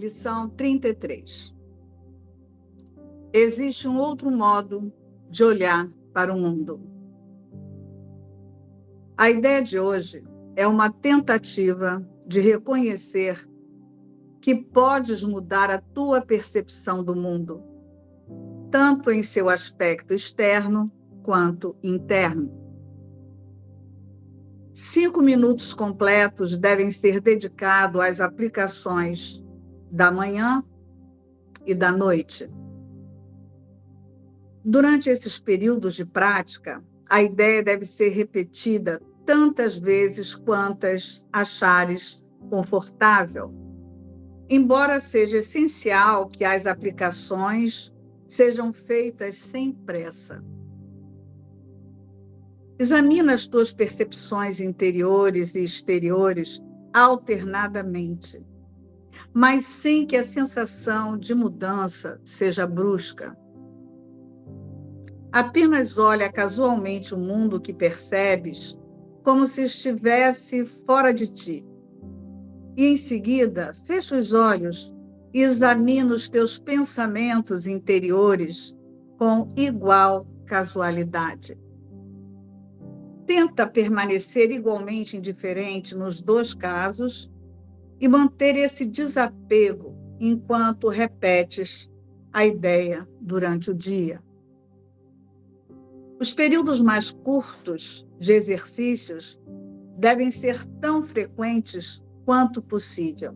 Lição 33. Existe um outro modo de olhar para o mundo. A ideia de hoje é uma tentativa de reconhecer que podes mudar a tua percepção do mundo, tanto em seu aspecto externo quanto interno. Cinco minutos completos devem ser dedicados às aplicações da manhã e da noite. Durante esses períodos de prática, a ideia deve ser repetida tantas vezes quantas achares confortável. Embora seja essencial que as aplicações sejam feitas sem pressa. Examina as tuas percepções interiores e exteriores alternadamente mas sem que a sensação de mudança seja brusca. Apenas olha casualmente o mundo que percebes como se estivesse fora de ti. E em seguida, fecha os olhos e examina os teus pensamentos interiores com igual casualidade. Tenta permanecer igualmente indiferente nos dois casos e manter esse desapego enquanto repetes a ideia durante o dia. Os períodos mais curtos de exercícios devem ser tão frequentes quanto possível.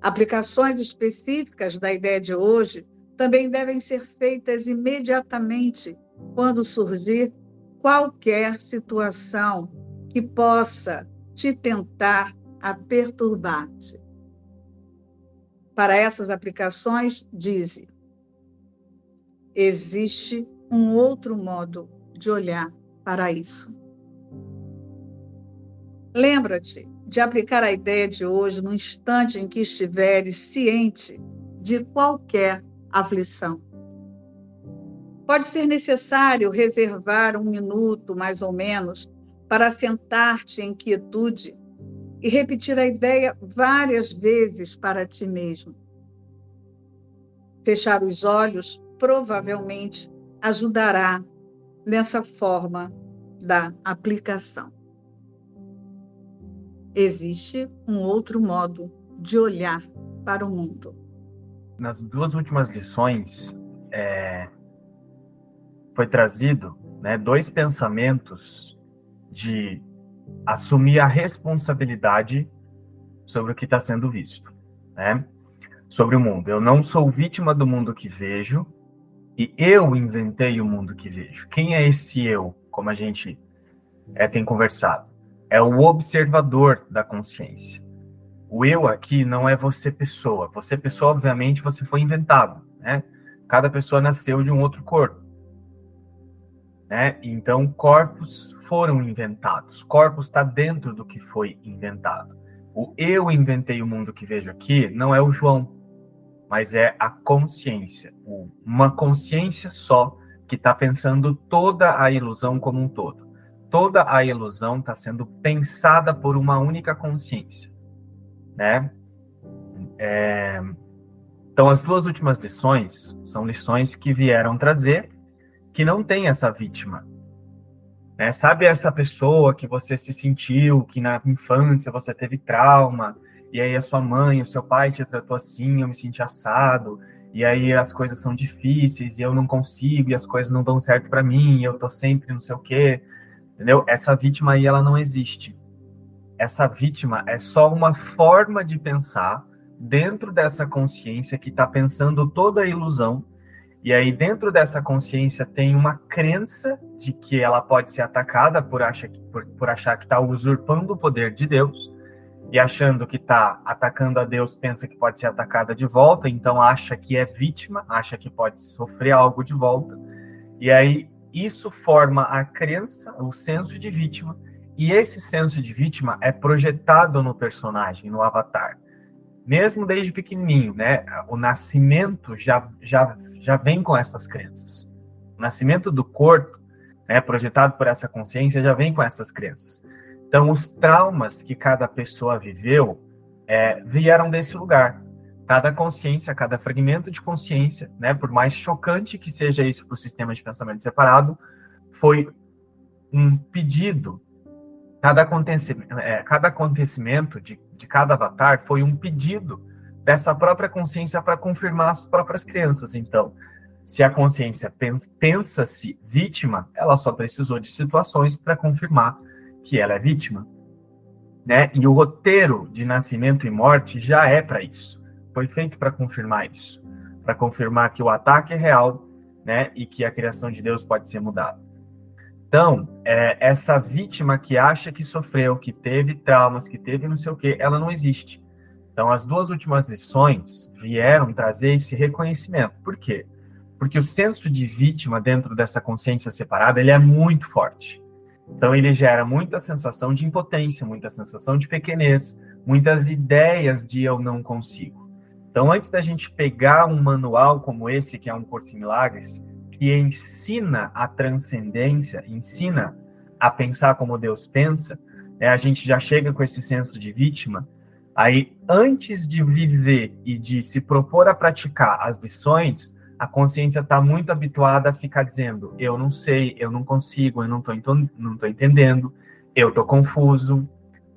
Aplicações específicas da ideia de hoje também devem ser feitas imediatamente quando surgir qualquer situação que possa te tentar a perturbar-te. Para essas aplicações, dize: existe um outro modo de olhar para isso. Lembra-te de aplicar a ideia de hoje no instante em que estiveres ciente de qualquer aflição. Pode ser necessário reservar um minuto, mais ou menos, para sentar-te em quietude e repetir a ideia várias vezes para ti mesmo. Fechar os olhos provavelmente ajudará nessa forma da aplicação. Existe um outro modo de olhar para o mundo. Nas duas últimas lições, é, foi trazido né, dois pensamentos de assumir a responsabilidade sobre o que está sendo visto, né? Sobre o mundo. Eu não sou vítima do mundo que vejo e eu inventei o mundo que vejo. Quem é esse eu? Como a gente é, tem conversado, é o observador da consciência. O eu aqui não é você pessoa. Você pessoa, obviamente, você foi inventado, né? Cada pessoa nasceu de um outro corpo. Né? Então, corpos foram inventados. Corpos está dentro do que foi inventado. O eu inventei o mundo que vejo aqui não é o João, mas é a consciência. Uma consciência só que está pensando toda a ilusão como um todo. Toda a ilusão está sendo pensada por uma única consciência, né? É... Então, as duas últimas lições são lições que vieram trazer que não tem essa vítima. Né? Sabe essa pessoa que você se sentiu, que na infância você teve trauma, e aí a sua mãe, o seu pai te tratou assim, eu me senti assado, e aí as coisas são difíceis, e eu não consigo, e as coisas não dão certo para mim, e eu tô sempre não sei o quê, entendeu? Essa vítima aí, ela não existe. Essa vítima é só uma forma de pensar dentro dessa consciência que está pensando toda a ilusão e aí, dentro dessa consciência, tem uma crença de que ela pode ser atacada por, acha, por, por achar que está usurpando o poder de Deus, e achando que está atacando a Deus, pensa que pode ser atacada de volta, então acha que é vítima, acha que pode sofrer algo de volta. E aí, isso forma a crença, o senso de vítima, e esse senso de vítima é projetado no personagem, no avatar. Mesmo desde pequenininho, né? O nascimento já, já já vem com essas crenças. O nascimento do corpo, né, projetado por essa consciência, já vem com essas crenças. Então, os traumas que cada pessoa viveu é, vieram desse lugar. Cada consciência, cada fragmento de consciência, né, por mais chocante que seja isso para o sistema de pensamento separado, foi um pedido. Cada acontecimento, é, cada acontecimento de, de cada avatar foi um pedido dessa própria consciência para confirmar as próprias crenças. Então, se a consciência pensa-se vítima, ela só precisou de situações para confirmar que ela é vítima. Né? E o roteiro de nascimento e morte já é para isso. Foi feito para confirmar isso, para confirmar que o ataque é real, né? E que a criação de Deus pode ser mudada. Então, é, essa vítima que acha que sofreu, que teve traumas, que teve não sei o quê, ela não existe. Então, as duas últimas lições vieram trazer esse reconhecimento. Por quê? Porque o senso de vítima dentro dessa consciência separada, ele é muito forte. Então, ele gera muita sensação de impotência, muita sensação de pequenez, muitas ideias de eu não consigo. Então, antes da gente pegar um manual como esse, que é um Curso em Milagres, que ensina a transcendência, ensina a pensar como Deus pensa, né, a gente já chega com esse senso de vítima, Aí, antes de viver e de se propor a praticar as lições, a consciência está muito habituada a ficar dizendo: eu não sei, eu não consigo, eu não estou não tô entendendo, eu estou confuso,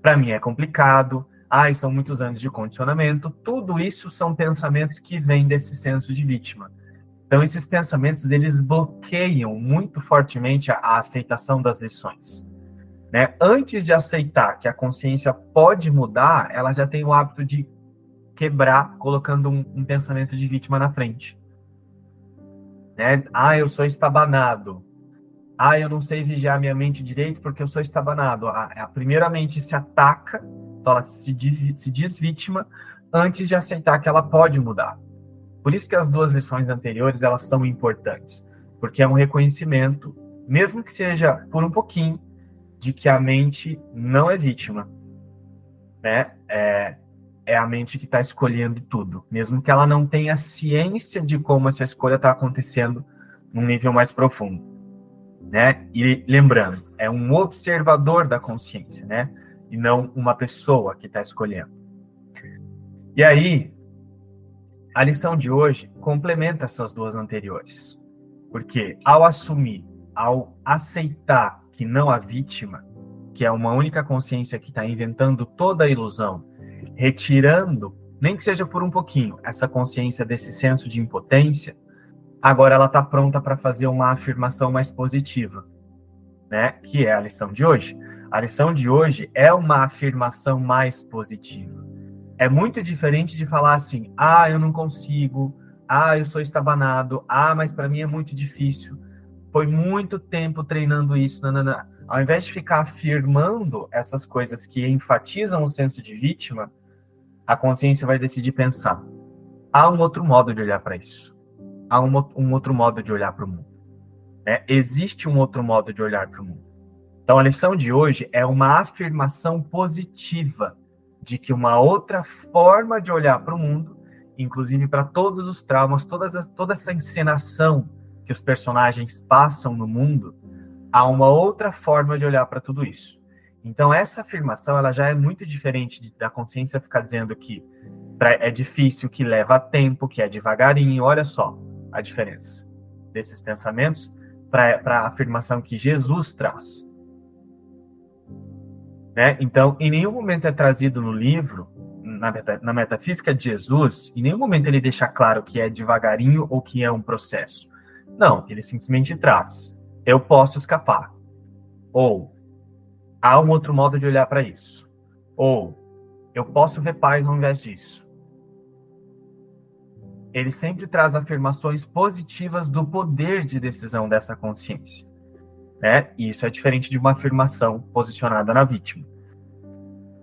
para mim é complicado, ai, são muitos anos de condicionamento. Tudo isso são pensamentos que vêm desse senso de vítima. Então, esses pensamentos eles bloqueiam muito fortemente a, a aceitação das lições. Né? Antes de aceitar que a consciência pode mudar, ela já tem o hábito de quebrar, colocando um, um pensamento de vítima na frente. Né? Ah, eu sou estabanado. Ah, eu não sei vigiar minha mente direito porque eu sou estabanado. A, a primeira mente se ataca, então ela se, se diz vítima, antes de aceitar que ela pode mudar. Por isso que as duas lições anteriores elas são importantes, porque é um reconhecimento, mesmo que seja por um pouquinho, de que a mente não é vítima, né? É, é a mente que está escolhendo tudo, mesmo que ela não tenha ciência de como essa escolha está acontecendo num nível mais profundo, né? E lembrando, é um observador da consciência, né? E não uma pessoa que está escolhendo. E aí, a lição de hoje complementa essas duas anteriores, porque ao assumir, ao aceitar não a vítima, que é uma única consciência que está inventando toda a ilusão, retirando, nem que seja por um pouquinho, essa consciência desse senso de impotência, agora ela está pronta para fazer uma afirmação mais positiva, né? Que é a lição de hoje. A lição de hoje é uma afirmação mais positiva. É muito diferente de falar assim: ah, eu não consigo, ah, eu sou estabanado, ah, mas para mim é muito difícil foi muito tempo treinando isso. Nanana. Ao invés de ficar afirmando essas coisas que enfatizam o senso de vítima, a consciência vai decidir pensar: há um outro modo de olhar para isso. Há um, um, outro modo de olhar para o mundo. É, existe um outro modo de olhar para o mundo. Então, a lição de hoje é uma afirmação positiva de que uma outra forma de olhar para o mundo, inclusive para todos os traumas, todas as, toda essa encenação que os personagens passam no mundo, há uma outra forma de olhar para tudo isso. Então essa afirmação ela já é muito diferente de, da consciência ficar dizendo que pra, é difícil, que leva tempo, que é devagarinho. Olha só a diferença desses pensamentos para a afirmação que Jesus traz. Né? Então, em nenhum momento é trazido no livro, na, meta, na metafísica de Jesus, em nenhum momento ele deixa claro que é devagarinho ou que é um processo. Não, ele simplesmente traz. Eu posso escapar. Ou há um outro modo de olhar para isso. Ou eu posso ver paz ao invés disso. Ele sempre traz afirmações positivas do poder de decisão dessa consciência. Né? E isso é diferente de uma afirmação posicionada na vítima.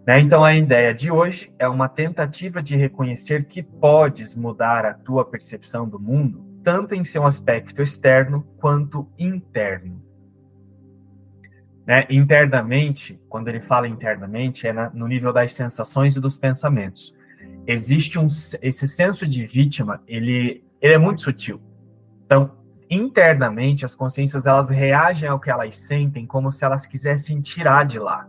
Né? Então, a ideia de hoje é uma tentativa de reconhecer que podes mudar a tua percepção do mundo tanto em seu aspecto externo quanto interno. Né? Internamente, quando ele fala internamente, é na, no nível das sensações e dos pensamentos. Existe um esse senso de vítima, ele, ele é muito sutil. Então, internamente, as consciências elas reagem ao que elas sentem como se elas quisessem tirar de lá.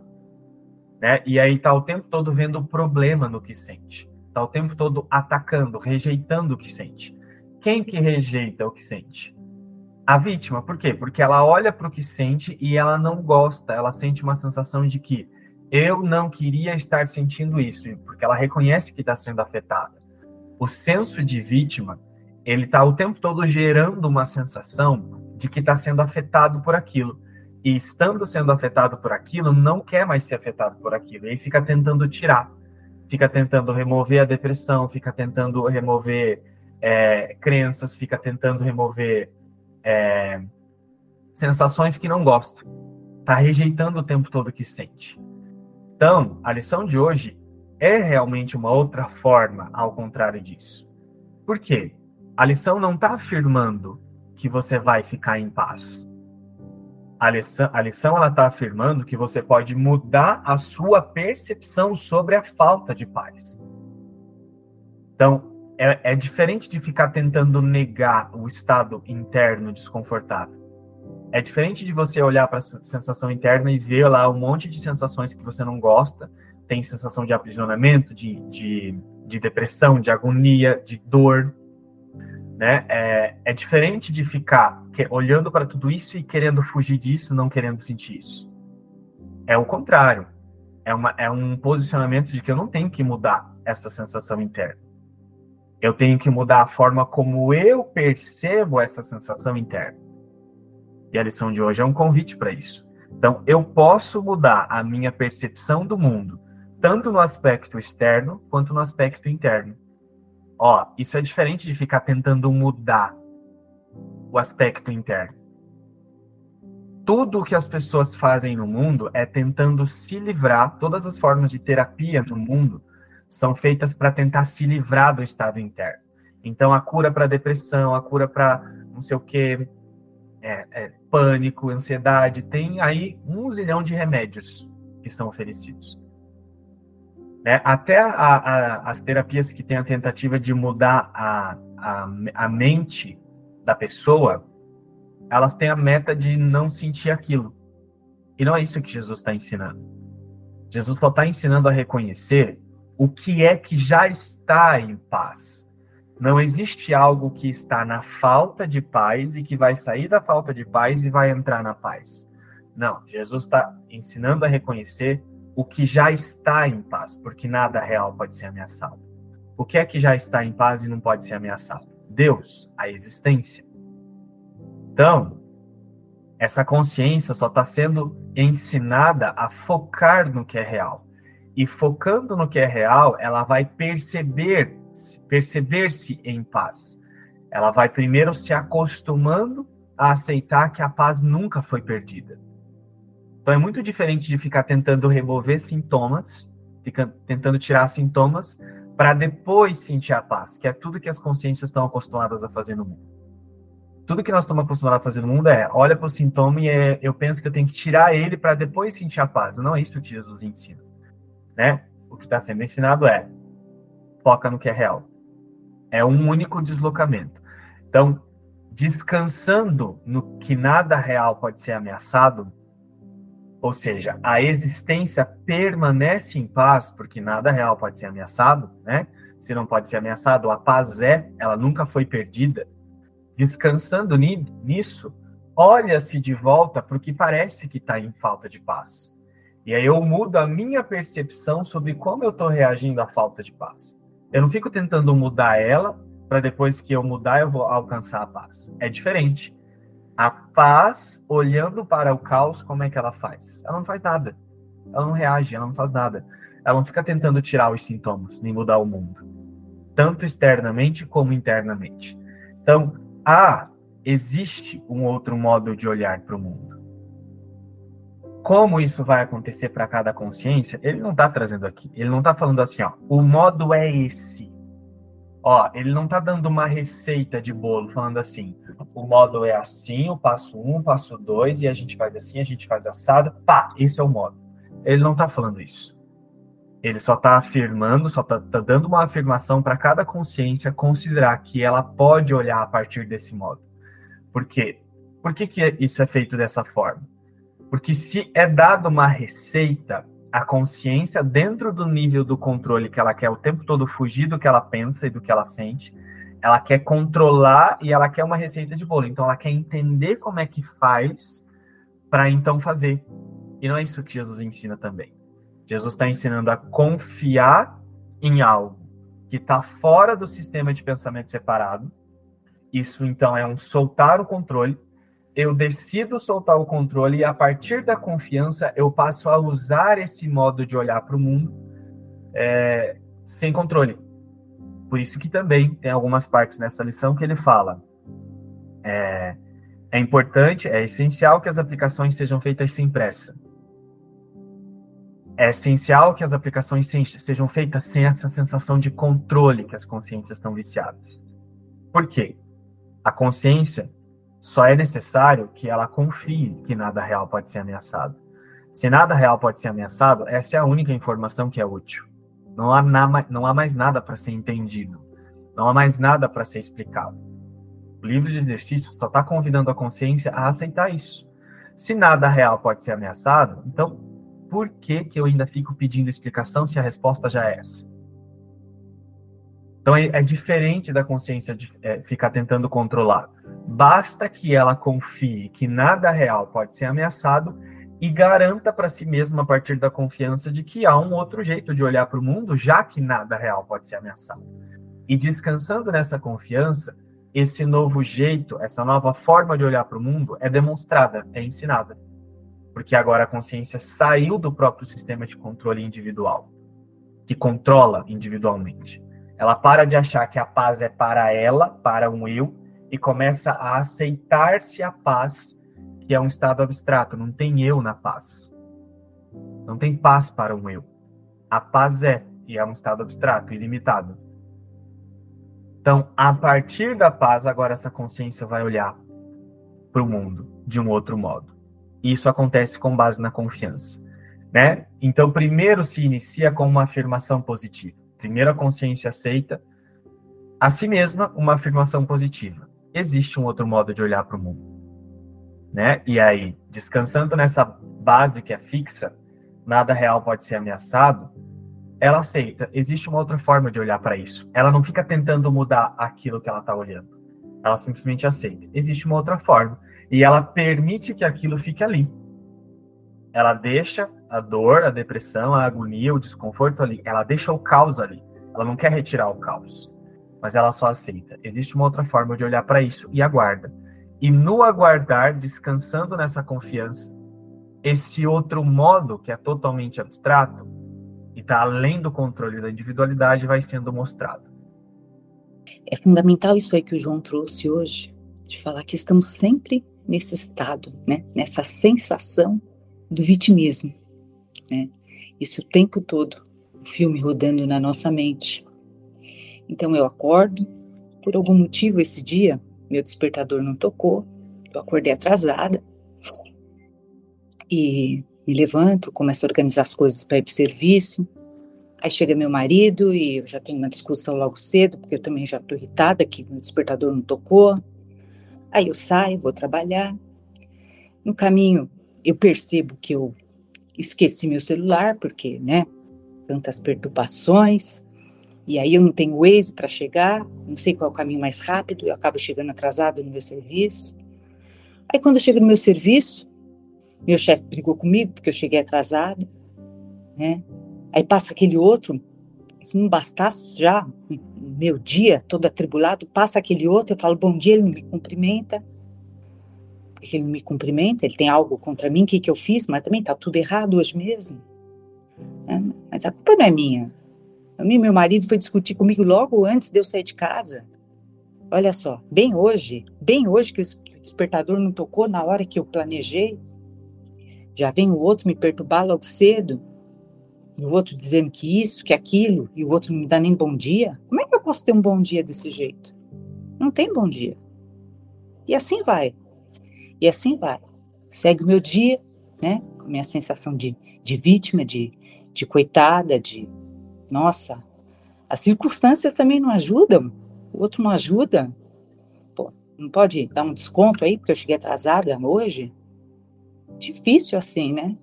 né? E aí tá o tempo todo vendo o problema no que sente. Tá o tempo todo atacando, rejeitando o que sente. Quem que rejeita o que sente? A vítima. Por quê? Porque ela olha para o que sente e ela não gosta. Ela sente uma sensação de que eu não queria estar sentindo isso, porque ela reconhece que está sendo afetada. O senso de vítima, ele está o tempo todo gerando uma sensação de que está sendo afetado por aquilo. E estando sendo afetado por aquilo, não quer mais ser afetado por aquilo. E fica tentando tirar, fica tentando remover a depressão, fica tentando remover é, crenças, fica tentando remover é, sensações que não gosta. Está rejeitando o tempo todo que sente. Então, a lição de hoje é realmente uma outra forma ao contrário disso. Por quê? A lição não está afirmando que você vai ficar em paz. A lição, a lição ela está afirmando que você pode mudar a sua percepção sobre a falta de paz. Então, é, é diferente de ficar tentando negar o estado interno desconfortável. É diferente de você olhar para a sensação interna e ver lá um monte de sensações que você não gosta. Tem sensação de aprisionamento, de, de, de depressão, de agonia, de dor né? É, é diferente de ficar que, olhando para tudo isso e querendo fugir disso, não querendo sentir isso. É o contrário. É, uma, é um posicionamento de que eu não tenho que mudar essa sensação interna. Eu tenho que mudar a forma como eu percebo essa sensação interna. E a lição de hoje é um convite para isso. Então, eu posso mudar a minha percepção do mundo, tanto no aspecto externo quanto no aspecto interno. Ó, isso é diferente de ficar tentando mudar o aspecto interno. Tudo o que as pessoas fazem no mundo é tentando se livrar, todas as formas de terapia no mundo são feitas para tentar se livrar do estado interno. Então, a cura para depressão, a cura para não sei o que, é, é, pânico, ansiedade, tem aí um zilhão de remédios que são oferecidos. Né? Até a, a, as terapias que têm a tentativa de mudar a, a, mente da pessoa, elas têm a meta de não sentir aquilo. E não é isso que Jesus está ensinando. Jesus só está ensinando a reconhecer o que é que já está em paz. Não existe algo que está na falta de paz e que vai sair da falta de paz e vai entrar na paz. Não, Jesus está ensinando a reconhecer o que já está em paz, porque nada real pode ser ameaçado. O que é que já está em paz e não pode ser ameaçado? Deus, a existência. Então, essa consciência só está sendo ensinada a focar no que é real. E focando no que é real, ela vai perceber, perceber-se em paz. Ela vai primeiro se acostumando a aceitar que a paz nunca foi perdida. Então é muito diferente de ficar tentando remover sintomas, tentando tirar sintomas, para depois sentir a paz, que é tudo que as consciências estão acostumadas a fazer no mundo. Tudo que nós estamos acostumados a fazer no mundo é olha para o sintoma e é, eu penso que eu tenho que tirar ele para depois sentir a paz. Não é isso que Jesus ensina. Né? O que está sendo ensinado é foca no que é real. É um único deslocamento. Então, descansando no que nada real pode ser ameaçado, ou seja, a existência permanece em paz, porque nada real pode ser ameaçado, né? Se não pode ser ameaçado, a paz é, ela nunca foi perdida. Descansando nisso, olha-se de volta para o que parece que está em falta de paz. E aí eu mudo a minha percepção sobre como eu estou reagindo à falta de paz. Eu não fico tentando mudar ela para depois que eu mudar eu vou alcançar a paz. É diferente. A paz, olhando para o caos, como é que ela faz? Ela não faz nada. Ela não reage, ela não faz nada. Ela não fica tentando tirar os sintomas, nem mudar o mundo. Tanto externamente como internamente. Então, ah, existe um outro modo de olhar para o mundo. Como isso vai acontecer para cada consciência, ele não está trazendo aqui. Ele não está falando assim, ó, o modo é esse. Ó, ele não tá dando uma receita de bolo, falando assim, o modo é assim, o passo um, o passo dois, e a gente faz assim, a gente faz assado, pá, esse é o modo. Ele não tá falando isso. Ele só tá afirmando, só tá, tá dando uma afirmação para cada consciência considerar que ela pode olhar a partir desse modo. Por quê? Por que, que isso é feito dessa forma? Porque se é dado uma receita, a consciência dentro do nível do controle que ela quer o tempo todo fugir do que ela pensa e do que ela sente. Ela quer controlar e ela quer uma receita de bolo. Então ela quer entender como é que faz para então fazer. E não é isso que Jesus ensina também. Jesus está ensinando a confiar em algo que está fora do sistema de pensamento separado. Isso então é um soltar o controle eu decido soltar o controle e a partir da confiança eu passo a usar esse modo de olhar para o mundo é, sem controle. Por isso que também tem algumas partes nessa lição que ele fala é, é importante, é essencial que as aplicações sejam feitas sem pressa. É essencial que as aplicações sejam feitas sem essa sensação de controle que as consciências estão viciadas. Por quê? A consciência só é necessário que ela confie que nada real pode ser ameaçado. Se nada real pode ser ameaçado, essa é a única informação que é útil. Não há, na, não há mais nada para ser entendido. Não há mais nada para ser explicado. O livro de exercícios só está convidando a consciência a aceitar isso. Se nada real pode ser ameaçado, então por que, que eu ainda fico pedindo explicação se a resposta já é essa? Então é, é diferente da consciência de é, ficar tentando controlar. Basta que ela confie que nada real pode ser ameaçado e garanta para si mesma, a partir da confiança, de que há um outro jeito de olhar para o mundo, já que nada real pode ser ameaçado. E descansando nessa confiança, esse novo jeito, essa nova forma de olhar para o mundo é demonstrada, é ensinada. Porque agora a consciência saiu do próprio sistema de controle individual, que controla individualmente. Ela para de achar que a paz é para ela, para um eu, e começa a aceitar-se a paz, que é um estado abstrato. Não tem eu na paz. Não tem paz para um eu. A paz é, e é um estado abstrato, ilimitado. Então, a partir da paz, agora essa consciência vai olhar para o mundo de um outro modo. Isso acontece com base na confiança. Né? Então, primeiro se inicia com uma afirmação positiva. Primeiro a consciência aceita a si mesma uma afirmação positiva. Existe um outro modo de olhar para o mundo. Né? E aí, descansando nessa base que é fixa, nada real pode ser ameaçado, ela aceita. Existe uma outra forma de olhar para isso. Ela não fica tentando mudar aquilo que ela está olhando. Ela simplesmente aceita. Existe uma outra forma. E ela permite que aquilo fique ali. Ela deixa a dor, a depressão, a agonia, o desconforto ali. Ela deixa o caos ali. Ela não quer retirar o caos, mas ela só aceita. Existe uma outra forma de olhar para isso e aguarda. E no aguardar, descansando nessa confiança, esse outro modo que é totalmente abstrato e está além do controle da individualidade vai sendo mostrado. É fundamental isso aí que o João trouxe hoje, de falar que estamos sempre nesse estado, né? nessa sensação do vitimismo né? Isso o tempo todo, o filme rodando na nossa mente. Então eu acordo, por algum motivo esse dia, meu despertador não tocou, eu acordei atrasada e me levanto, começo a organizar as coisas para ir para o serviço. Aí chega meu marido e eu já tenho uma discussão logo cedo, porque eu também já estou irritada que meu despertador não tocou. Aí eu saio, vou trabalhar. No caminho, eu percebo que eu esqueci meu celular, porque, né, tantas perturbações, e aí eu não tenho Waze para chegar, não sei qual é o caminho mais rápido, eu acabo chegando atrasado no meu serviço. Aí quando eu chego no meu serviço, meu chefe brigou comigo porque eu cheguei atrasada, né? Aí passa aquele outro, se não bastasse já meu dia todo atribulado, passa aquele outro, eu falo bom dia, ele não me cumprimenta que ele me cumprimenta, ele tem algo contra mim, o que, que eu fiz, mas também está tudo errado hoje mesmo. É, mas a culpa não é minha. Meu marido foi discutir comigo logo antes de eu sair de casa. Olha só, bem hoje, bem hoje que o despertador não tocou na hora que eu planejei, já vem o outro me perturbar logo cedo, e o outro dizendo que isso, que aquilo, e o outro não me dá nem bom dia. Como é que eu posso ter um bom dia desse jeito? Não tem bom dia. E assim vai. E assim vai. Segue o meu dia, né? Com minha sensação de, de vítima, de, de coitada, de nossa, as circunstâncias também não ajudam, o outro não ajuda. Pô, não pode dar um desconto aí porque eu cheguei atrasada hoje? Difícil assim, né?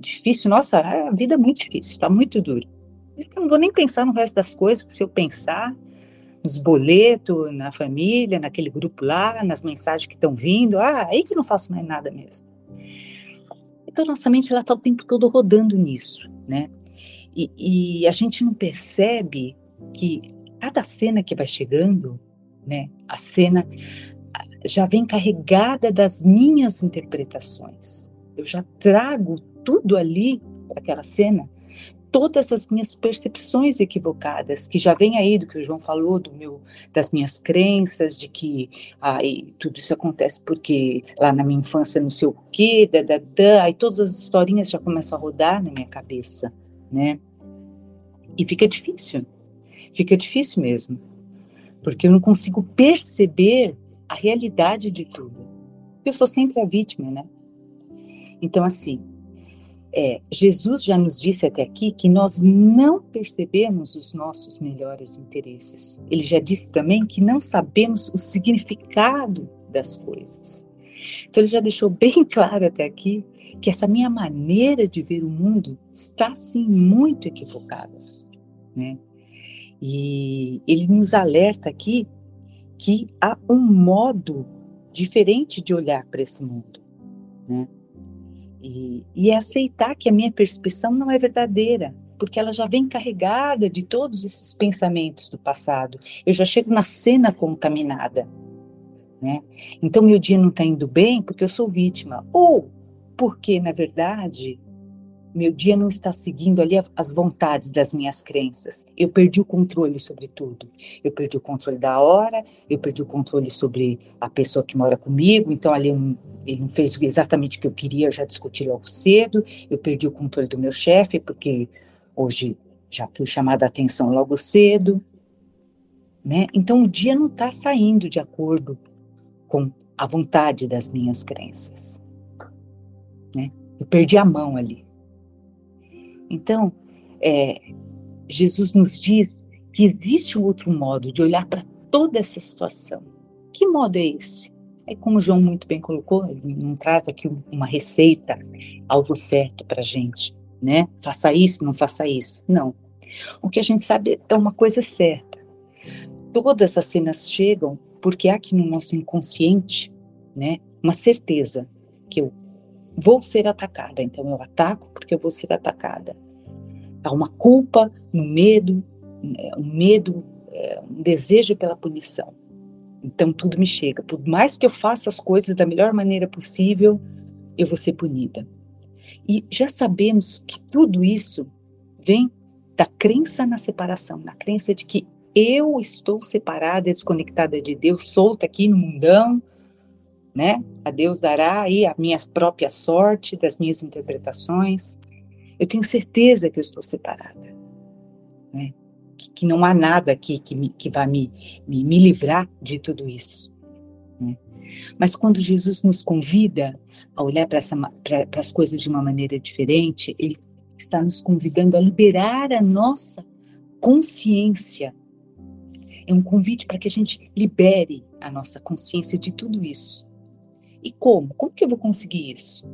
Difícil, nossa, a vida é muito difícil, está muito duro. Eu não vou nem pensar no resto das coisas, porque se eu pensar nos boletos, na família, naquele grupo lá, nas mensagens que estão vindo, ah, aí que não faço mais nada mesmo. Então, nossa mente, ela está o tempo todo rodando nisso, né? E, e a gente não percebe que cada cena que vai chegando, né, a cena já vem carregada das minhas interpretações. Eu já trago tudo ali aquela cena, todas as minhas percepções equivocadas, que já vem aí do que o João falou, do meu, das minhas crenças, de que ai, tudo isso acontece porque lá na minha infância não sei o quê, da, da, da, aí todas as historinhas já começam a rodar na minha cabeça, né? E fica difícil, fica difícil mesmo, porque eu não consigo perceber a realidade de tudo. Eu sou sempre a vítima, né? Então, assim, é, Jesus já nos disse até aqui que nós não percebemos os nossos melhores interesses. Ele já disse também que não sabemos o significado das coisas. Então, ele já deixou bem claro até aqui que essa minha maneira de ver o mundo está, sim, muito equivocada. Né? E ele nos alerta aqui que há um modo diferente de olhar para esse mundo, né? E, e é aceitar que a minha percepção não é verdadeira, porque ela já vem carregada de todos esses pensamentos do passado. Eu já chego na cena contaminada, né? Então meu dia não está indo bem porque eu sou vítima, ou porque na verdade meu dia não está seguindo ali as vontades das minhas crenças. Eu perdi o controle sobre tudo. Eu perdi o controle da hora, eu perdi o controle sobre a pessoa que mora comigo, então ali ele não fez exatamente o que eu queria, eu já discuti logo cedo. Eu perdi o controle do meu chefe, porque hoje já fui chamada a atenção logo cedo. Né? Então o dia não está saindo de acordo com a vontade das minhas crenças. Né? Eu perdi a mão ali. Então, é, Jesus nos diz que existe um outro modo de olhar para toda essa situação. Que modo é esse? É como o João muito bem colocou, ele não traz aqui uma receita, algo certo para a gente, né? Faça isso, não faça isso. Não. O que a gente sabe é uma coisa certa. Todas as cenas chegam porque há aqui no nosso inconsciente, né, uma certeza que eu vou ser atacada. Então eu ataco porque eu vou ser atacada. Há uma culpa no medo, né, um medo, é, um desejo pela punição. Então tudo me chega. Por mais que eu faça as coisas da melhor maneira possível, eu vou ser punida. E já sabemos que tudo isso vem da crença na separação, na crença de que eu estou separada, desconectada de Deus, solta aqui no mundão, né? A Deus dará aí a minha própria sorte, das minhas interpretações. Eu tenho certeza que eu estou separada, né? Que, que não há nada aqui que, me, que vá me, me, me livrar de tudo isso. Né? Mas quando Jesus nos convida a olhar para as coisas de uma maneira diferente, ele está nos convidando a liberar a nossa consciência. É um convite para que a gente libere a nossa consciência de tudo isso. E como? Como que eu vou conseguir isso?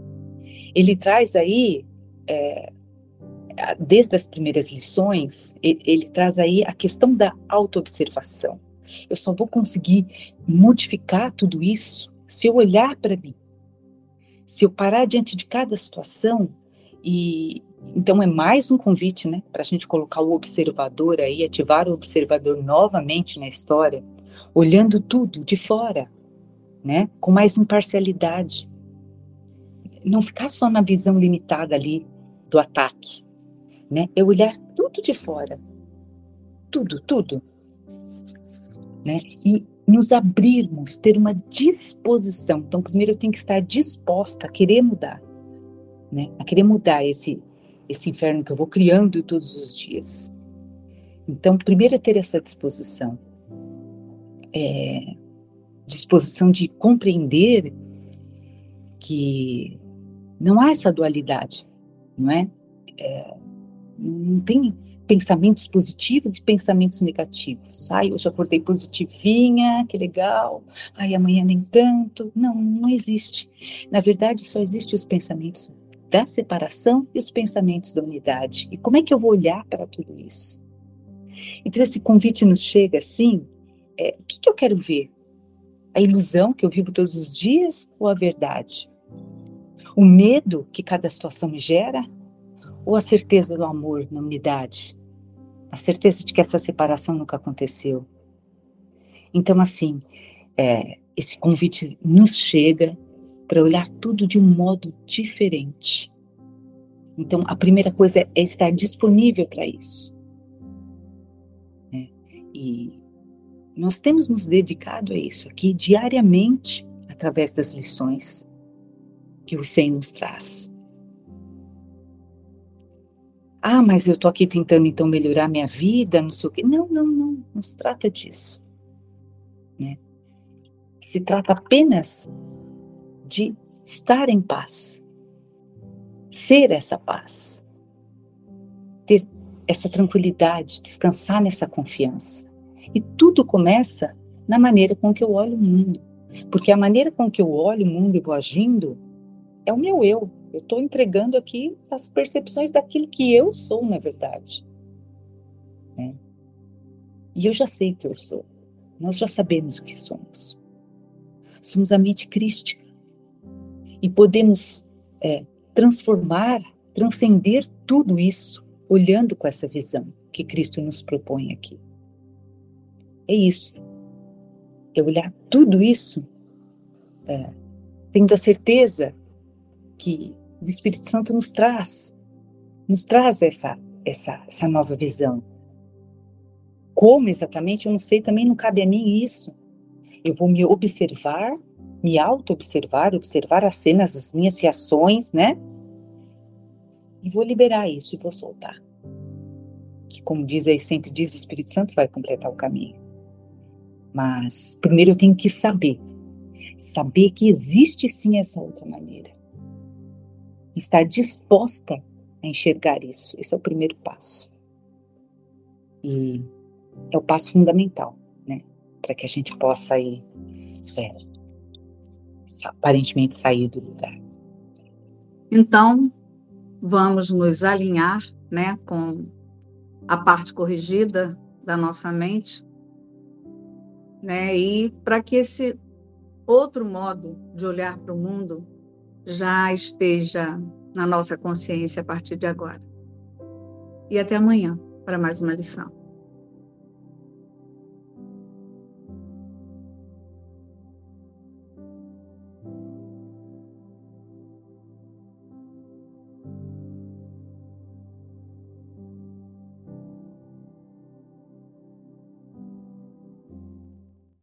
Ele traz aí, é, desde as primeiras lições, ele, traz aí a questão da autoobservação. Eu só vou conseguir modificar tudo isso se eu olhar para mim. Se eu parar diante de cada situação e então é mais um convite, né, para a gente colocar o observador aí, ativar o observador novamente na história, olhando tudo de fora, né? Com mais imparcialidade. Não ficar só na visão limitada ali do ataque, né? É olhar tudo de fora. Tudo, tudo. Né? E nos abrirmos, ter uma disposição. Então, primeiro eu tenho que estar disposta a querer mudar, né? A querer mudar esse esse inferno que eu vou criando todos os dias. Então, primeiro é ter essa disposição. É, disposição de compreender que não há essa dualidade, não é? é não tem pensamentos positivos e pensamentos negativos. Ai, hoje acordei positivinha, que legal. Ai, amanhã nem tanto. Não, não existe. Na verdade, só existem os pensamentos da separação e os pensamentos da unidade. E como é que eu vou olhar para tudo isso? Então, esse convite nos chega assim: é, o que, que eu quero ver? A ilusão que eu vivo todos os dias ou a verdade? O medo que cada situação me gera ou a certeza do amor na unidade? A certeza de que essa separação nunca aconteceu? Então, assim, é, esse convite nos chega para olhar tudo de um modo diferente. Então, a primeira coisa é estar disponível para isso. Né? E nós temos nos dedicado a isso aqui diariamente, através das lições que o Senhor nos traz. Ah, mas eu estou aqui tentando então melhorar minha vida, não sei o quê. Não, não, não, não se trata disso. Né? Se trata apenas de estar em paz, ser essa paz, ter essa tranquilidade, descansar nessa confiança. E tudo começa na maneira com que eu olho o mundo. Porque a maneira com que eu olho o mundo e vou agindo é o meu eu. Eu estou entregando aqui as percepções daquilo que eu sou, na verdade. Né? E eu já sei o que eu sou. Nós já sabemos o que somos. Somos a mente crística. E podemos é, transformar, transcender tudo isso olhando com essa visão que Cristo nos propõe aqui. É isso. É olhar tudo isso é, tendo a certeza que o Espírito Santo nos traz, nos traz essa, essa, essa nova visão. Como exatamente, eu não sei, também não cabe a mim isso. Eu vou me observar, me auto-observar, observar as cenas, as minhas reações, né? E vou liberar isso e vou soltar. Que, como diz aí, sempre diz, o Espírito Santo vai completar o caminho. Mas primeiro eu tenho que saber. Saber que existe sim essa outra maneira estar disposta a enxergar isso. Esse é o primeiro passo. E é o passo fundamental, né? Para que a gente possa aí, é, aparentemente sair do lugar. Então, vamos nos alinhar, né, com a parte corrigida da nossa mente, né, e para que esse outro modo de olhar para o mundo já esteja na nossa consciência a partir de agora. E até amanhã para mais uma lição.